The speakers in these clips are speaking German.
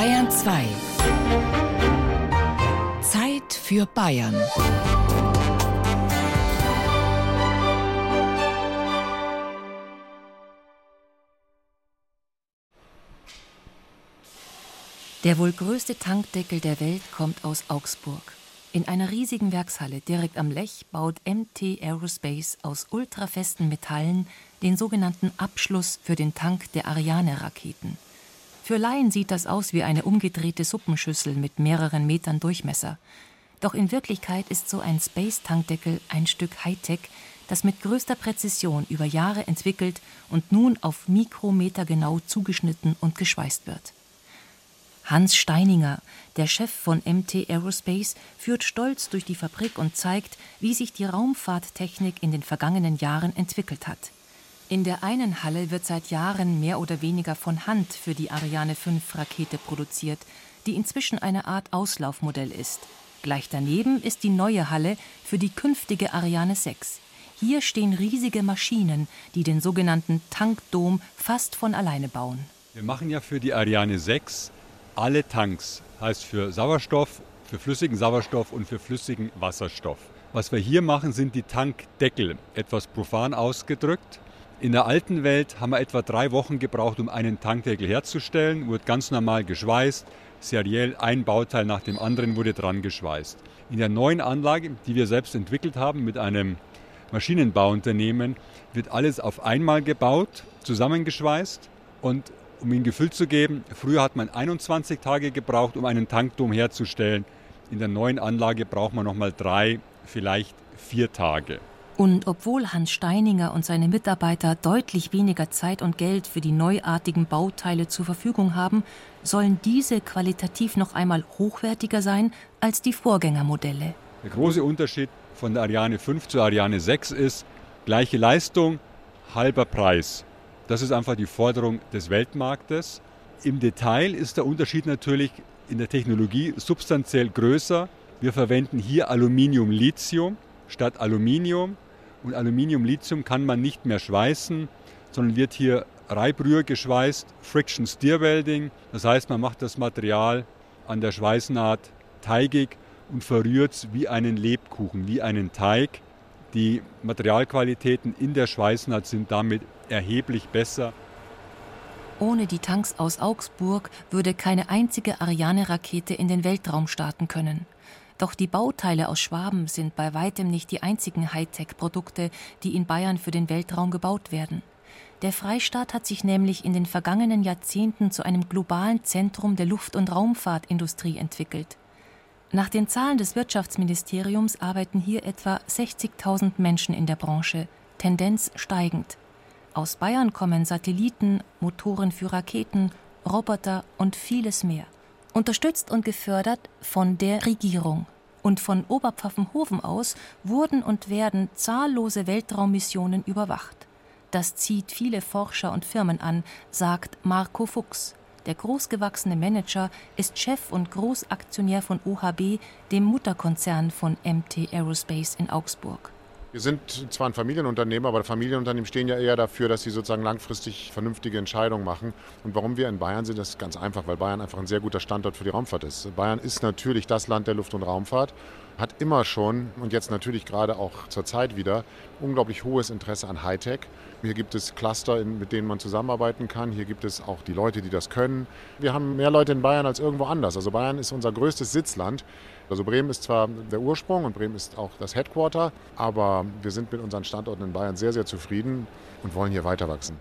Bayern 2. Zeit für Bayern. Der wohl größte Tankdeckel der Welt kommt aus Augsburg. In einer riesigen Werkshalle direkt am Lech baut MT Aerospace aus ultrafesten Metallen den sogenannten Abschluss für den Tank der Ariane-Raketen. Für Laien sieht das aus wie eine umgedrehte Suppenschüssel mit mehreren Metern Durchmesser. Doch in Wirklichkeit ist so ein Space-Tankdeckel ein Stück Hightech, das mit größter Präzision über Jahre entwickelt und nun auf Mikrometer genau zugeschnitten und geschweißt wird. Hans Steininger, der Chef von MT Aerospace, führt stolz durch die Fabrik und zeigt, wie sich die Raumfahrttechnik in den vergangenen Jahren entwickelt hat. In der einen Halle wird seit Jahren mehr oder weniger von Hand für die Ariane 5 Rakete produziert, die inzwischen eine Art Auslaufmodell ist. Gleich daneben ist die neue Halle für die künftige Ariane 6. Hier stehen riesige Maschinen, die den sogenannten Tankdom fast von alleine bauen. Wir machen ja für die Ariane 6 alle Tanks, heißt für Sauerstoff, für flüssigen Sauerstoff und für flüssigen Wasserstoff. Was wir hier machen, sind die Tankdeckel, etwas profan ausgedrückt. In der alten Welt haben wir etwa drei Wochen gebraucht, um einen Tankdeckel herzustellen, wurde ganz normal geschweißt, seriell ein Bauteil nach dem anderen wurde dran geschweißt. In der neuen Anlage, die wir selbst entwickelt haben mit einem Maschinenbauunternehmen, wird alles auf einmal gebaut, zusammengeschweißt und um Ihnen Gefühl zu geben, früher hat man 21 Tage gebraucht, um einen Tankdom herzustellen. In der neuen Anlage braucht man nochmal drei, vielleicht vier Tage. Und obwohl Hans Steininger und seine Mitarbeiter deutlich weniger Zeit und Geld für die neuartigen Bauteile zur Verfügung haben, sollen diese qualitativ noch einmal hochwertiger sein als die Vorgängermodelle. Der große Unterschied von der Ariane 5 zur Ariane 6 ist gleiche Leistung, halber Preis. Das ist einfach die Forderung des Weltmarktes. Im Detail ist der Unterschied natürlich in der Technologie substanziell größer. Wir verwenden hier Aluminium-Lithium statt Aluminium. Und Aluminium-Lithium kann man nicht mehr schweißen, sondern wird hier Reibrühr geschweißt, Friction Steer Welding. Das heißt, man macht das Material an der Schweißnaht teigig und verrührt es wie einen Lebkuchen, wie einen Teig. Die Materialqualitäten in der Schweißnaht sind damit erheblich besser. Ohne die Tanks aus Augsburg würde keine einzige Ariane-Rakete in den Weltraum starten können. Doch die Bauteile aus Schwaben sind bei weitem nicht die einzigen Hightech-Produkte, die in Bayern für den Weltraum gebaut werden. Der Freistaat hat sich nämlich in den vergangenen Jahrzehnten zu einem globalen Zentrum der Luft- und Raumfahrtindustrie entwickelt. Nach den Zahlen des Wirtschaftsministeriums arbeiten hier etwa 60.000 Menschen in der Branche, Tendenz steigend. Aus Bayern kommen Satelliten, Motoren für Raketen, Roboter und vieles mehr. Unterstützt und gefördert von der Regierung. Und von Oberpfaffenhofen aus wurden und werden zahllose Weltraummissionen überwacht. Das zieht viele Forscher und Firmen an, sagt Marco Fuchs. Der großgewachsene Manager ist Chef und Großaktionär von OHB, dem Mutterkonzern von MT Aerospace in Augsburg. Wir sind zwar ein Familienunternehmen, aber Familienunternehmen stehen ja eher dafür, dass sie sozusagen langfristig vernünftige Entscheidungen machen. Und warum wir in Bayern sind, das ist ganz einfach, weil Bayern einfach ein sehr guter Standort für die Raumfahrt ist. Bayern ist natürlich das Land der Luft- und Raumfahrt, hat immer schon und jetzt natürlich gerade auch zur Zeit wieder unglaublich hohes Interesse an Hightech. Hier gibt es Cluster, mit denen man zusammenarbeiten kann. Hier gibt es auch die Leute, die das können. Wir haben mehr Leute in Bayern als irgendwo anders. Also Bayern ist unser größtes Sitzland. Also Bremen ist zwar der Ursprung und Bremen ist auch das Headquarter, aber wir sind mit unseren Standorten in Bayern sehr, sehr zufrieden und wollen hier weiter wachsen.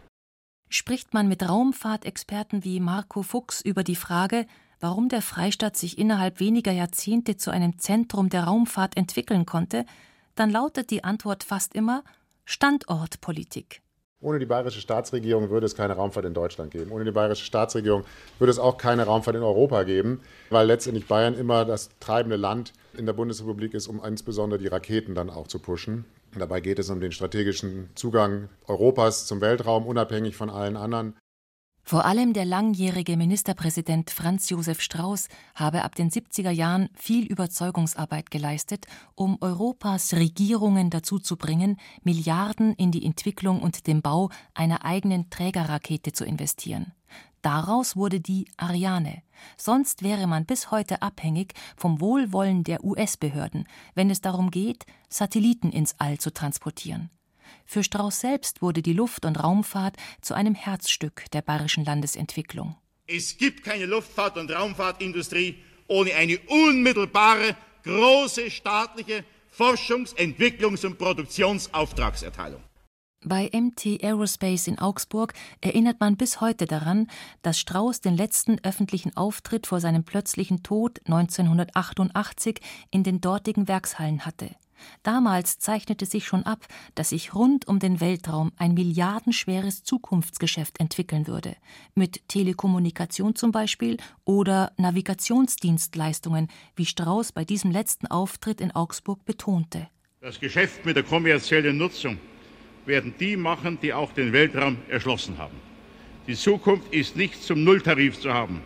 Spricht man mit Raumfahrtexperten wie Marco Fuchs über die Frage, warum der Freistaat sich innerhalb weniger Jahrzehnte zu einem Zentrum der Raumfahrt entwickeln konnte, dann lautet die Antwort fast immer Standortpolitik. Ohne die bayerische Staatsregierung würde es keine Raumfahrt in Deutschland geben. Ohne die bayerische Staatsregierung würde es auch keine Raumfahrt in Europa geben, weil letztendlich Bayern immer das treibende Land in der Bundesrepublik ist, um insbesondere die Raketen dann auch zu pushen. Dabei geht es um den strategischen Zugang Europas zum Weltraum, unabhängig von allen anderen. Vor allem der langjährige Ministerpräsident Franz Josef Strauß habe ab den 70er Jahren viel Überzeugungsarbeit geleistet, um Europas Regierungen dazu zu bringen, Milliarden in die Entwicklung und den Bau einer eigenen Trägerrakete zu investieren. Daraus wurde die Ariane. Sonst wäre man bis heute abhängig vom Wohlwollen der US-Behörden, wenn es darum geht, Satelliten ins All zu transportieren. Für Strauß selbst wurde die Luft- und Raumfahrt zu einem Herzstück der bayerischen Landesentwicklung. Es gibt keine Luftfahrt- und Raumfahrtindustrie ohne eine unmittelbare, große staatliche Forschungs-, Entwicklungs- und Produktionsauftragserteilung. Bei MT Aerospace in Augsburg erinnert man bis heute daran, dass Strauß den letzten öffentlichen Auftritt vor seinem plötzlichen Tod 1988 in den dortigen Werkshallen hatte. Damals zeichnete sich schon ab, dass sich rund um den Weltraum ein milliardenschweres Zukunftsgeschäft entwickeln würde, mit Telekommunikation zum Beispiel oder Navigationsdienstleistungen, wie Strauß bei diesem letzten Auftritt in Augsburg betonte. Das Geschäft mit der kommerziellen Nutzung werden die machen, die auch den Weltraum erschlossen haben. Die Zukunft ist nicht zum Nulltarif zu haben.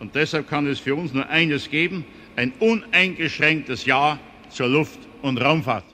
Und deshalb kann es für uns nur eines geben, ein uneingeschränktes Ja zur Luft- und Raumfahrt.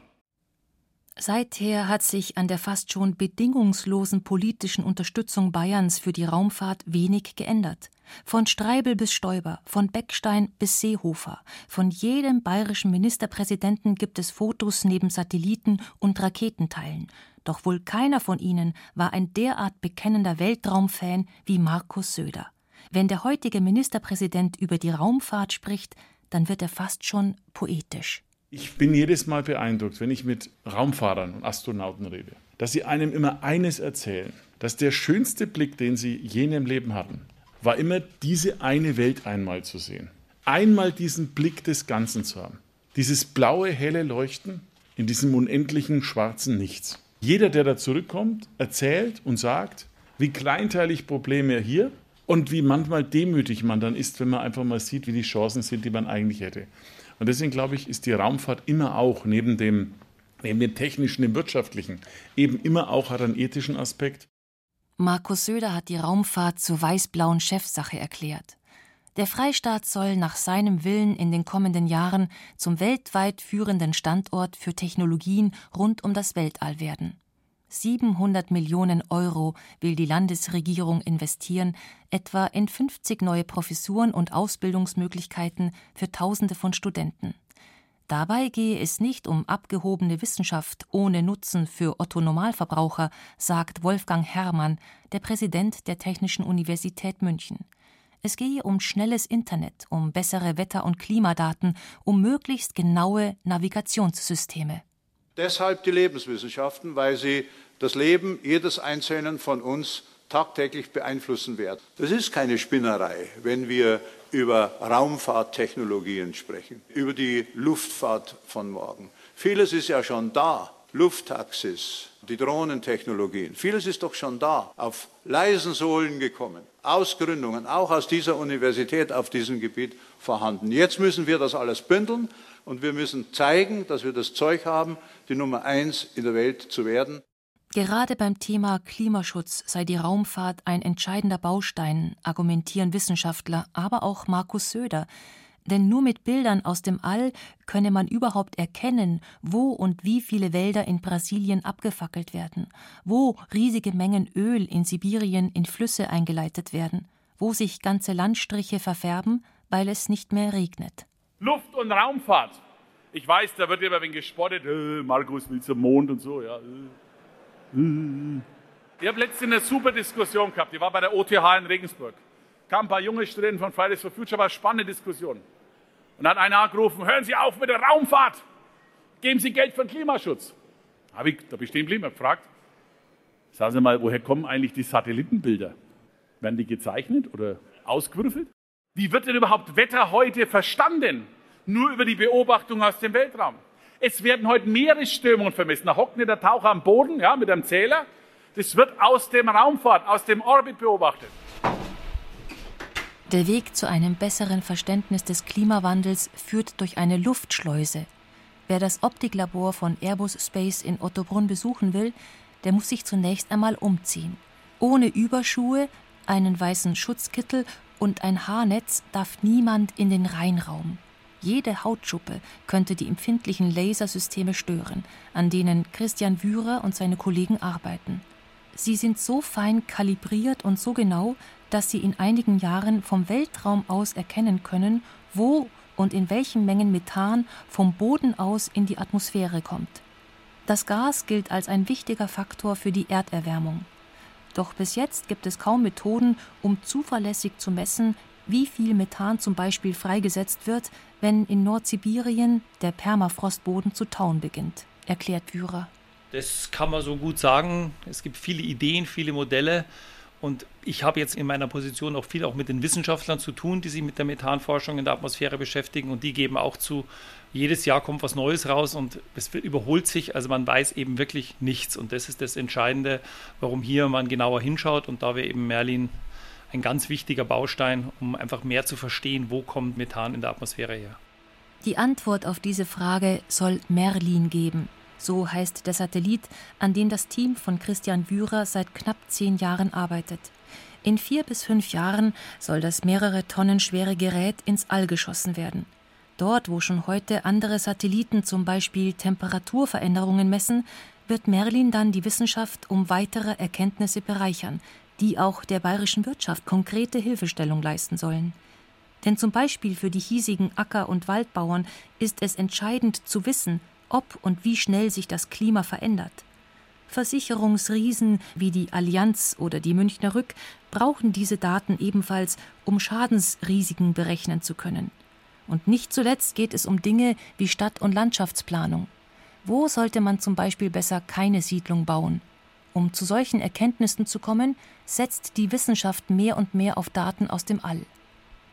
Seither hat sich an der fast schon bedingungslosen politischen Unterstützung Bayerns für die Raumfahrt wenig geändert. Von Streibel bis Stoiber, von Beckstein bis Seehofer, von jedem bayerischen Ministerpräsidenten gibt es Fotos neben Satelliten und Raketenteilen. Doch wohl keiner von ihnen war ein derart bekennender Weltraumfan wie Markus Söder. Wenn der heutige Ministerpräsident über die Raumfahrt spricht, dann wird er fast schon poetisch. Ich bin jedes Mal beeindruckt, wenn ich mit Raumfahrern und Astronauten rede, dass sie einem immer eines erzählen, dass der schönste Blick, den sie je in ihrem Leben hatten, war immer diese eine Welt einmal zu sehen. Einmal diesen Blick des Ganzen zu haben. Dieses blaue, helle Leuchten in diesem unendlichen schwarzen Nichts. Jeder, der da zurückkommt, erzählt und sagt, wie kleinteilig Probleme hier und wie manchmal demütig man dann ist, wenn man einfach mal sieht, wie die Chancen sind, die man eigentlich hätte. Und deswegen glaube ich, ist die Raumfahrt immer auch neben dem, neben dem technischen, dem wirtschaftlichen, eben immer auch hat einen ethischen Aspekt. Markus Söder hat die Raumfahrt zur weiß-blauen Chefsache erklärt. Der Freistaat soll nach seinem Willen in den kommenden Jahren zum weltweit führenden Standort für Technologien rund um das Weltall werden. 700 Millionen Euro will die Landesregierung investieren, etwa in 50 neue Professuren und Ausbildungsmöglichkeiten für Tausende von Studenten. Dabei gehe es nicht um abgehobene Wissenschaft ohne Nutzen für Otto Normalverbraucher, sagt Wolfgang Herrmann, der Präsident der Technischen Universität München. Es gehe um schnelles Internet, um bessere Wetter- und Klimadaten, um möglichst genaue Navigationssysteme. Deshalb die Lebenswissenschaften, weil sie das Leben jedes Einzelnen von uns tagtäglich beeinflussen werden. Das ist keine Spinnerei, wenn wir über Raumfahrttechnologien sprechen, über die Luftfahrt von morgen. Vieles ist ja schon da. Lufttaxis, die Drohnentechnologien, vieles ist doch schon da, auf leisen Sohlen gekommen. Ausgründungen, auch aus dieser Universität auf diesem Gebiet vorhanden. Jetzt müssen wir das alles bündeln und wir müssen zeigen, dass wir das Zeug haben, die Nummer eins in der Welt zu werden. Gerade beim Thema Klimaschutz sei die Raumfahrt ein entscheidender Baustein, argumentieren Wissenschaftler, aber auch Markus Söder. Denn nur mit Bildern aus dem All könne man überhaupt erkennen, wo und wie viele Wälder in Brasilien abgefackelt werden, wo riesige Mengen Öl in Sibirien in Flüsse eingeleitet werden, wo sich ganze Landstriche verfärben, weil es nicht mehr regnet. Luft- und Raumfahrt. Ich weiß, da wird immer wenn gespottet, äh, Markus will zum Mond und so, ja. Äh, äh. Ich habe letztens eine super Diskussion gehabt, die war bei der OTH in Regensburg. Kamen ein paar junge Studenten von Fridays for Future, war eine spannende Diskussion. Und dann hat einer angerufen, hören Sie auf mit der Raumfahrt, geben Sie Geld für den Klimaschutz. Hab ich, da habe ich stehen geblieben, gefragt, sagen Sie mal, woher kommen eigentlich die Satellitenbilder? Werden die gezeichnet oder ausgewürfelt? Wie wird denn überhaupt Wetter heute verstanden? Nur über die Beobachtung aus dem Weltraum. Es werden heute Meeresströmungen vermessen. Da hockt nicht der Taucher am Boden ja, mit einem Zähler. Das wird aus dem Raumfahrt, aus dem Orbit beobachtet. Der Weg zu einem besseren Verständnis des Klimawandels führt durch eine Luftschleuse. Wer das Optiklabor von Airbus Space in Ottobrunn besuchen will, der muss sich zunächst einmal umziehen. Ohne Überschuhe, einen weißen Schutzkittel und ein Haarnetz darf niemand in den Reinraum. Jede Hautschuppe könnte die empfindlichen Lasersysteme stören, an denen Christian Wührer und seine Kollegen arbeiten. Sie sind so fein kalibriert und so genau, dass sie in einigen Jahren vom Weltraum aus erkennen können, wo und in welchen Mengen Methan vom Boden aus in die Atmosphäre kommt. Das Gas gilt als ein wichtiger Faktor für die Erderwärmung. Doch bis jetzt gibt es kaum Methoden, um zuverlässig zu messen, wie viel Methan zum Beispiel freigesetzt wird, wenn in Nordsibirien der Permafrostboden zu tauen beginnt, erklärt Wührer. Das kann man so gut sagen. Es gibt viele Ideen, viele Modelle. Und ich habe jetzt in meiner Position auch viel auch mit den Wissenschaftlern zu tun, die sich mit der Methanforschung in der Atmosphäre beschäftigen. Und die geben auch zu, jedes Jahr kommt was Neues raus und es überholt sich. Also man weiß eben wirklich nichts. Und das ist das Entscheidende, warum hier man genauer hinschaut. Und da wir eben Merlin ein ganz wichtiger Baustein, um einfach mehr zu verstehen, wo kommt Methan in der Atmosphäre her. Die Antwort auf diese Frage soll Merlin geben. So heißt der Satellit, an dem das Team von Christian Wührer seit knapp zehn Jahren arbeitet. In vier bis fünf Jahren soll das mehrere Tonnen schwere Gerät ins All geschossen werden. Dort, wo schon heute andere Satelliten zum Beispiel Temperaturveränderungen messen, wird Merlin dann die Wissenschaft um weitere Erkenntnisse bereichern, die auch der bayerischen Wirtschaft konkrete Hilfestellung leisten sollen. Denn zum Beispiel für die hiesigen Acker- und Waldbauern ist es entscheidend zu wissen, ob und wie schnell sich das Klima verändert. Versicherungsriesen wie die Allianz oder die Münchner Rück brauchen diese Daten ebenfalls, um Schadensrisiken berechnen zu können. Und nicht zuletzt geht es um Dinge wie Stadt- und Landschaftsplanung. Wo sollte man zum Beispiel besser keine Siedlung bauen? Um zu solchen Erkenntnissen zu kommen, setzt die Wissenschaft mehr und mehr auf Daten aus dem All.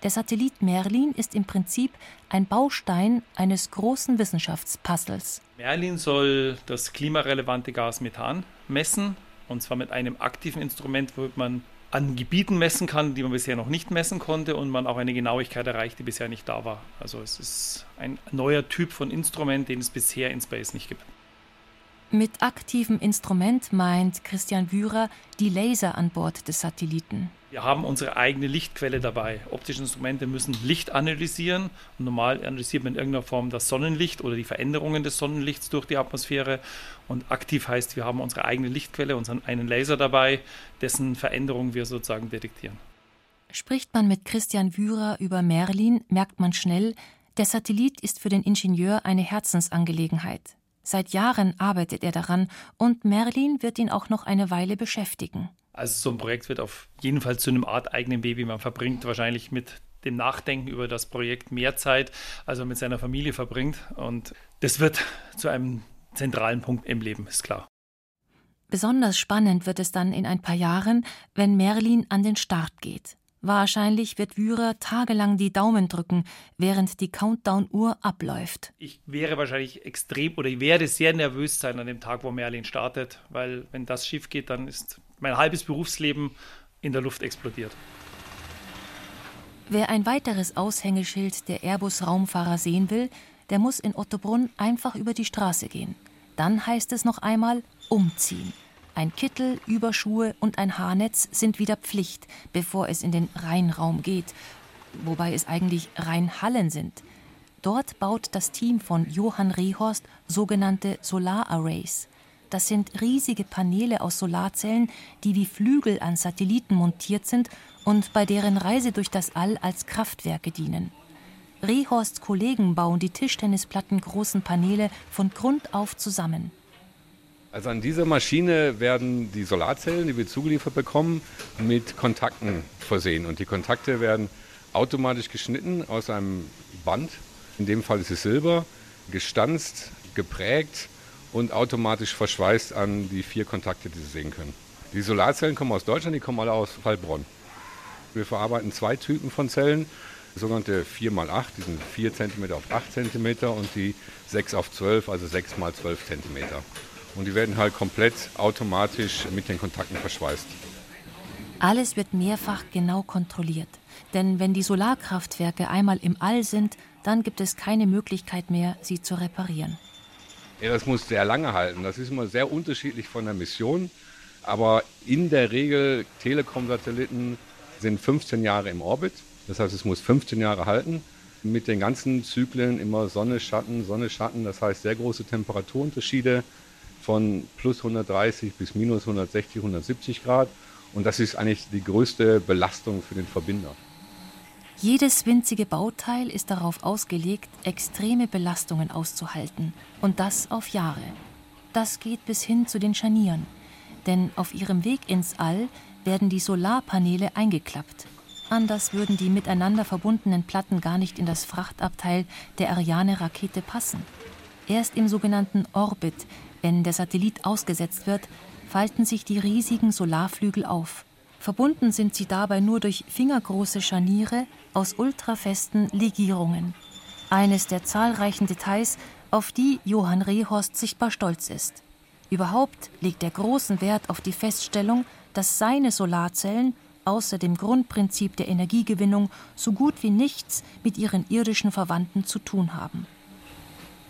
Der Satellit Merlin ist im Prinzip ein Baustein eines großen Wissenschaftspuzzles. Merlin soll das klimarelevante Gas Methan messen, und zwar mit einem aktiven Instrument, wo man an Gebieten messen kann, die man bisher noch nicht messen konnte und man auch eine Genauigkeit erreicht, die bisher nicht da war. Also es ist ein neuer Typ von Instrument, den es bisher in Space nicht gibt. Mit aktivem Instrument meint Christian Wührer die Laser an Bord des Satelliten. Wir haben unsere eigene Lichtquelle dabei. Optische Instrumente müssen Licht analysieren. Und normal analysiert man in irgendeiner Form das Sonnenlicht oder die Veränderungen des Sonnenlichts durch die Atmosphäre. Und aktiv heißt, wir haben unsere eigene Lichtquelle, unseren einen Laser dabei, dessen Veränderungen wir sozusagen detektieren. Spricht man mit Christian Wührer über Merlin, merkt man schnell, der Satellit ist für den Ingenieur eine Herzensangelegenheit. Seit Jahren arbeitet er daran und Merlin wird ihn auch noch eine Weile beschäftigen. Also so ein Projekt wird auf jeden Fall zu einem Art eigenen Baby. Man verbringt wahrscheinlich mit dem Nachdenken über das Projekt mehr Zeit, als man mit seiner Familie verbringt. Und das wird zu einem zentralen Punkt im Leben, ist klar. Besonders spannend wird es dann in ein paar Jahren, wenn Merlin an den Start geht. Wahrscheinlich wird Wührer tagelang die Daumen drücken, während die Countdown-Uhr abläuft. Ich wäre wahrscheinlich extrem oder ich werde sehr nervös sein an dem Tag, wo Merlin startet, weil wenn das schief geht, dann ist mein halbes Berufsleben in der Luft explodiert. Wer ein weiteres Aushängeschild der Airbus-Raumfahrer sehen will, der muss in Ottobrunn einfach über die Straße gehen. Dann heißt es noch einmal umziehen. Ein Kittel, Überschuhe und ein Haarnetz sind wieder Pflicht, bevor es in den Rheinraum geht, wobei es eigentlich Rheinhallen sind. Dort baut das Team von Johann Rehorst sogenannte Solararrays. Das sind riesige Paneele aus Solarzellen, die wie Flügel an Satelliten montiert sind und bei deren Reise durch das All als Kraftwerke dienen. Rehorsts Kollegen bauen die Tischtennisplatten großen Paneele von Grund auf zusammen. Also an dieser Maschine werden die Solarzellen, die wir zugeliefert bekommen, mit Kontakten versehen. Und die Kontakte werden automatisch geschnitten aus einem Band. In dem Fall ist es Silber, gestanzt, geprägt und automatisch verschweißt an die vier Kontakte, die Sie sehen können. Die Solarzellen kommen aus Deutschland, die kommen alle aus Heilbronn. Wir verarbeiten zwei Typen von Zellen, sogenannte 4x8, die sind 4 cm auf 8 cm und die 6 auf 12, also 6 x 12 cm. Und die werden halt komplett automatisch mit den Kontakten verschweißt. Alles wird mehrfach genau kontrolliert. Denn wenn die Solarkraftwerke einmal im All sind, dann gibt es keine Möglichkeit mehr, sie zu reparieren. Ja, das muss sehr lange halten. Das ist immer sehr unterschiedlich von der Mission. Aber in der Regel, Telekom-Satelliten sind 15 Jahre im Orbit. Das heißt, es muss 15 Jahre halten. Mit den ganzen Zyklen immer Sonne, Schatten, Sonne, Schatten. Das heißt, sehr große Temperaturunterschiede von plus 130 bis minus 160, 170 Grad. Und das ist eigentlich die größte Belastung für den Verbinder. Jedes winzige Bauteil ist darauf ausgelegt, extreme Belastungen auszuhalten. Und das auf Jahre. Das geht bis hin zu den Scharnieren. Denn auf ihrem Weg ins All werden die Solarpaneele eingeklappt. Anders würden die miteinander verbundenen Platten gar nicht in das Frachtabteil der Ariane-Rakete passen. Erst im sogenannten Orbit, wenn der Satellit ausgesetzt wird, falten sich die riesigen Solarflügel auf. Verbunden sind sie dabei nur durch fingergroße Scharniere aus ultrafesten Legierungen. Eines der zahlreichen Details, auf die Johann Rehorst sichtbar stolz ist. Überhaupt legt er großen Wert auf die Feststellung, dass seine Solarzellen außer dem Grundprinzip der Energiegewinnung so gut wie nichts mit ihren irdischen Verwandten zu tun haben.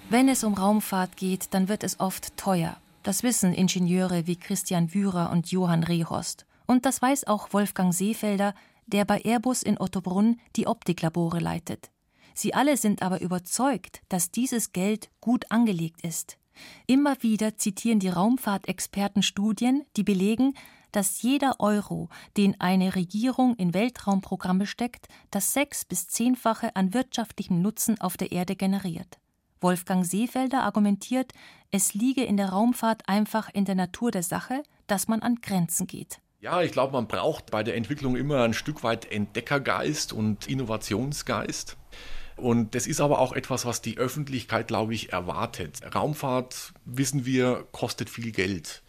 Wenn es um Raumfahrt geht, dann wird es oft teuer. Das wissen Ingenieure wie Christian Wührer und Johann Rehorst. Und das weiß auch Wolfgang Seefelder, der bei Airbus in Ottobrunn die Optiklabore leitet. Sie alle sind aber überzeugt, dass dieses Geld gut angelegt ist. Immer wieder zitieren die Raumfahrtexperten Studien, die belegen, dass jeder Euro, den eine Regierung in Weltraumprogramme steckt, das sechs- bis zehnfache an wirtschaftlichem Nutzen auf der Erde generiert. Wolfgang Seefelder argumentiert, es liege in der Raumfahrt einfach in der Natur der Sache, dass man an Grenzen geht. Ja, ich glaube, man braucht bei der Entwicklung immer ein Stück weit Entdeckergeist und Innovationsgeist. Und das ist aber auch etwas, was die Öffentlichkeit, glaube ich, erwartet. Raumfahrt, wissen wir, kostet viel Geld.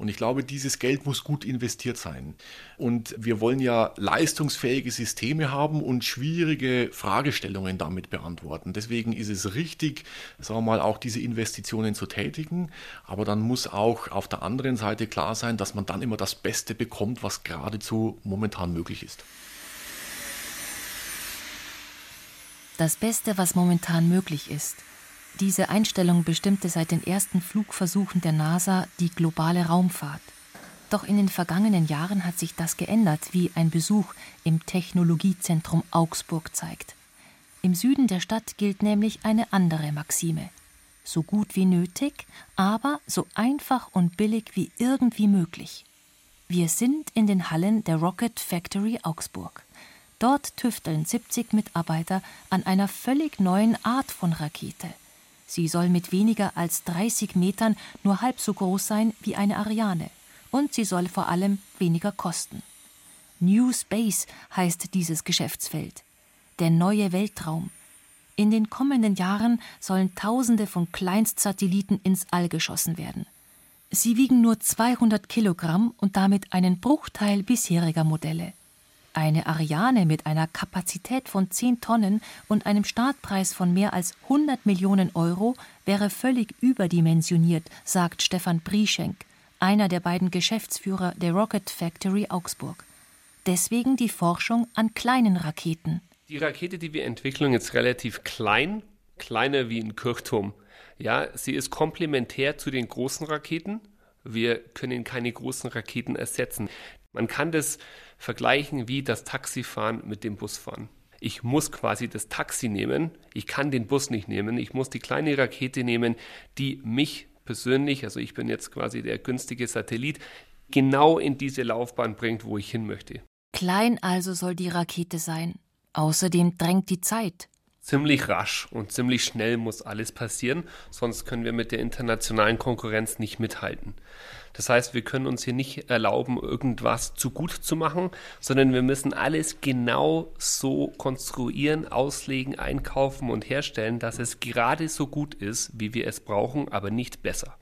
Und ich glaube, dieses Geld muss gut investiert sein. Und wir wollen ja leistungsfähige Systeme haben und schwierige Fragestellungen damit beantworten. Deswegen ist es richtig, sagen wir mal, auch diese Investitionen zu tätigen. Aber dann muss auch auf der anderen Seite klar sein, dass man dann immer das Beste bekommt, was geradezu momentan möglich ist. Das Beste, was momentan möglich ist. Diese Einstellung bestimmte seit den ersten Flugversuchen der NASA die globale Raumfahrt. Doch in den vergangenen Jahren hat sich das geändert, wie ein Besuch im Technologiezentrum Augsburg zeigt. Im Süden der Stadt gilt nämlich eine andere Maxime. So gut wie nötig, aber so einfach und billig wie irgendwie möglich. Wir sind in den Hallen der Rocket Factory Augsburg. Dort tüfteln 70 Mitarbeiter an einer völlig neuen Art von Rakete. Sie soll mit weniger als 30 Metern nur halb so groß sein wie eine Ariane. Und sie soll vor allem weniger kosten. New Space heißt dieses Geschäftsfeld. Der neue Weltraum. In den kommenden Jahren sollen Tausende von Kleinstsatelliten ins All geschossen werden. Sie wiegen nur 200 Kilogramm und damit einen Bruchteil bisheriger Modelle. Eine Ariane mit einer Kapazität von 10 Tonnen und einem Startpreis von mehr als 100 Millionen Euro wäre völlig überdimensioniert, sagt Stefan Brieschenk, einer der beiden Geschäftsführer der Rocket Factory Augsburg. Deswegen die Forschung an kleinen Raketen. Die Rakete, die wir entwickeln, ist relativ klein, kleiner wie ein Kirchturm. Ja, sie ist komplementär zu den großen Raketen. Wir können keine großen Raketen ersetzen. Man kann das vergleichen wie das Taxifahren mit dem Busfahren. Ich muss quasi das Taxi nehmen, ich kann den Bus nicht nehmen, ich muss die kleine Rakete nehmen, die mich persönlich, also ich bin jetzt quasi der günstige Satellit, genau in diese Laufbahn bringt, wo ich hin möchte. Klein also soll die Rakete sein. Außerdem drängt die Zeit. Ziemlich rasch und ziemlich schnell muss alles passieren, sonst können wir mit der internationalen Konkurrenz nicht mithalten. Das heißt, wir können uns hier nicht erlauben, irgendwas zu gut zu machen, sondern wir müssen alles genau so konstruieren, auslegen, einkaufen und herstellen, dass es gerade so gut ist, wie wir es brauchen, aber nicht besser.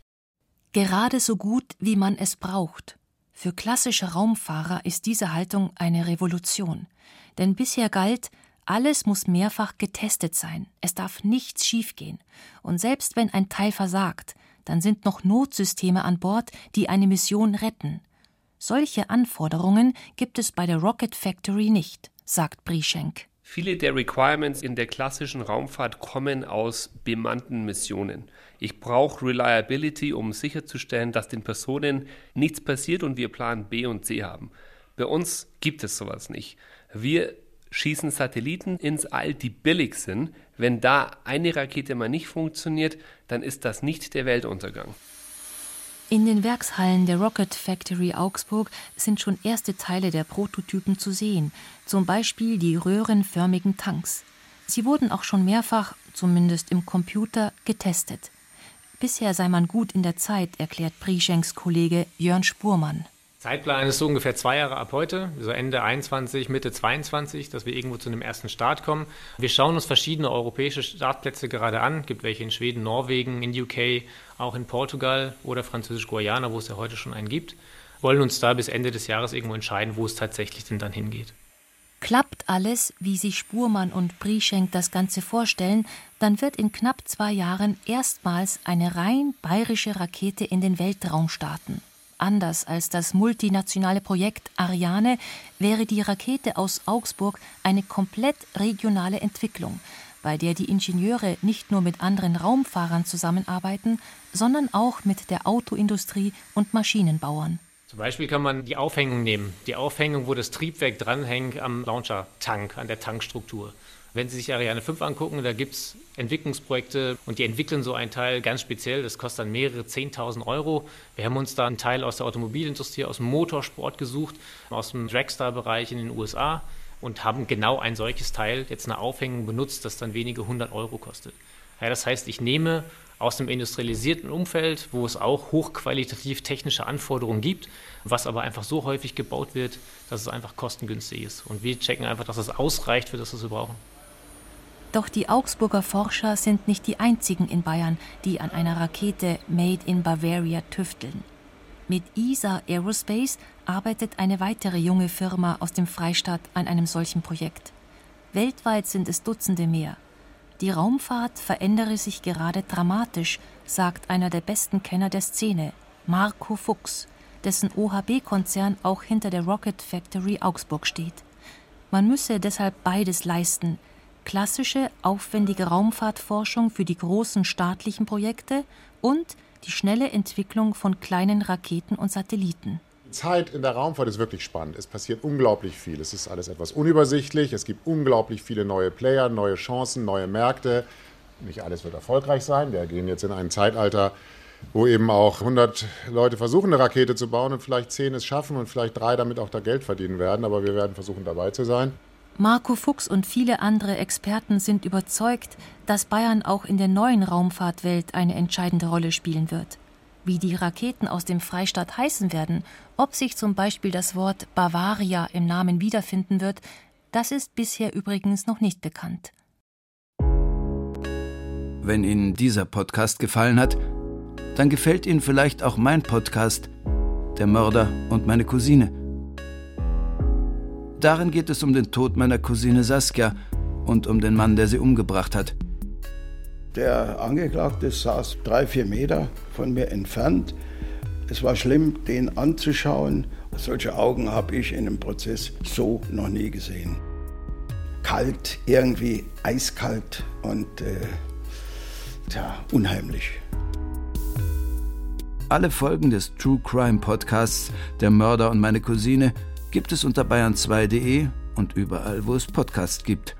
Gerade so gut, wie man es braucht. Für klassische Raumfahrer ist diese Haltung eine Revolution. Denn bisher galt, alles muss mehrfach getestet sein, es darf nichts schiefgehen. Und selbst wenn ein Teil versagt, dann sind noch Notsysteme an Bord, die eine Mission retten. Solche Anforderungen gibt es bei der Rocket Factory nicht, sagt Brieschenk. Viele der Requirements in der klassischen Raumfahrt kommen aus bemannten Missionen. Ich brauche Reliability, um sicherzustellen, dass den Personen nichts passiert und wir Plan B und C haben. Bei uns gibt es sowas nicht. Wir schießen Satelliten ins All, die billig sind. Wenn da eine Rakete mal nicht funktioniert, dann ist das nicht der Weltuntergang. In den Werkshallen der Rocket Factory Augsburg sind schon erste Teile der Prototypen zu sehen, zum Beispiel die röhrenförmigen Tanks. Sie wurden auch schon mehrfach, zumindest im Computer, getestet. Bisher sei man gut in der Zeit, erklärt Prischenks Kollege Jörn Spurmann. Zeitplan ist so ungefähr zwei Jahre ab heute, so Ende 21, Mitte 22, dass wir irgendwo zu einem ersten Start kommen. Wir schauen uns verschiedene europäische Startplätze gerade an. Es gibt welche in Schweden, Norwegen, in UK, auch in Portugal oder Französisch-Guayana, wo es ja heute schon einen gibt. Wollen uns da bis Ende des Jahres irgendwo entscheiden, wo es tatsächlich denn dann hingeht. Klappt alles, wie sich Spurmann und Brieschenk das Ganze vorstellen, dann wird in knapp zwei Jahren erstmals eine rein bayerische Rakete in den Weltraum starten. Anders als das multinationale Projekt Ariane wäre die Rakete aus Augsburg eine komplett regionale Entwicklung, bei der die Ingenieure nicht nur mit anderen Raumfahrern zusammenarbeiten, sondern auch mit der Autoindustrie und Maschinenbauern. Zum Beispiel kann man die Aufhängung nehmen. Die Aufhängung, wo das Triebwerk dranhängt am Launcher-Tank, an der Tankstruktur. Wenn Sie sich Ariane 5 angucken, da gibt es Entwicklungsprojekte und die entwickeln so ein Teil ganz speziell. Das kostet dann mehrere 10.000 Euro. Wir haben uns da einen Teil aus der Automobilindustrie, aus dem Motorsport gesucht, aus dem Dragstar-Bereich in den USA und haben genau ein solches Teil, jetzt eine Aufhängung benutzt, das dann wenige hundert Euro kostet. Ja, das heißt, ich nehme aus dem industrialisierten Umfeld, wo es auch hochqualitativ technische Anforderungen gibt, was aber einfach so häufig gebaut wird, dass es einfach kostengünstig ist. Und wir checken einfach, dass es ausreicht für das, was wir brauchen. Doch die Augsburger Forscher sind nicht die einzigen in Bayern, die an einer Rakete Made in Bavaria tüfteln. Mit ESA Aerospace arbeitet eine weitere junge Firma aus dem Freistaat an einem solchen Projekt. Weltweit sind es Dutzende mehr. Die Raumfahrt verändere sich gerade dramatisch, sagt einer der besten Kenner der Szene, Marco Fuchs, dessen OHB-Konzern auch hinter der Rocket Factory Augsburg steht. Man müsse deshalb beides leisten: klassische, aufwendige Raumfahrtforschung für die großen staatlichen Projekte und die schnelle Entwicklung von kleinen Raketen und Satelliten. Die Zeit in der Raumfahrt ist wirklich spannend. Es passiert unglaublich viel. Es ist alles etwas unübersichtlich. Es gibt unglaublich viele neue Player, neue Chancen, neue Märkte. Nicht alles wird erfolgreich sein. Wir gehen jetzt in ein Zeitalter, wo eben auch 100 Leute versuchen, eine Rakete zu bauen und vielleicht 10 es schaffen und vielleicht drei damit auch da Geld verdienen werden. Aber wir werden versuchen, dabei zu sein. Marco Fuchs und viele andere Experten sind überzeugt, dass Bayern auch in der neuen Raumfahrtwelt eine entscheidende Rolle spielen wird. Wie die Raketen aus dem Freistaat heißen werden, ob sich zum Beispiel das Wort Bavaria im Namen wiederfinden wird, das ist bisher übrigens noch nicht bekannt. Wenn Ihnen dieser Podcast gefallen hat, dann gefällt Ihnen vielleicht auch mein Podcast Der Mörder und meine Cousine. Darin geht es um den Tod meiner Cousine Saskia und um den Mann, der sie umgebracht hat. Der Angeklagte saß drei, vier Meter von mir entfernt. Es war schlimm, den anzuschauen. Solche Augen habe ich in einem Prozess so noch nie gesehen. Kalt, irgendwie eiskalt und äh, tja, unheimlich. Alle Folgen des True Crime Podcasts Der Mörder und meine Cousine gibt es unter bayern2.de und überall, wo es Podcasts gibt.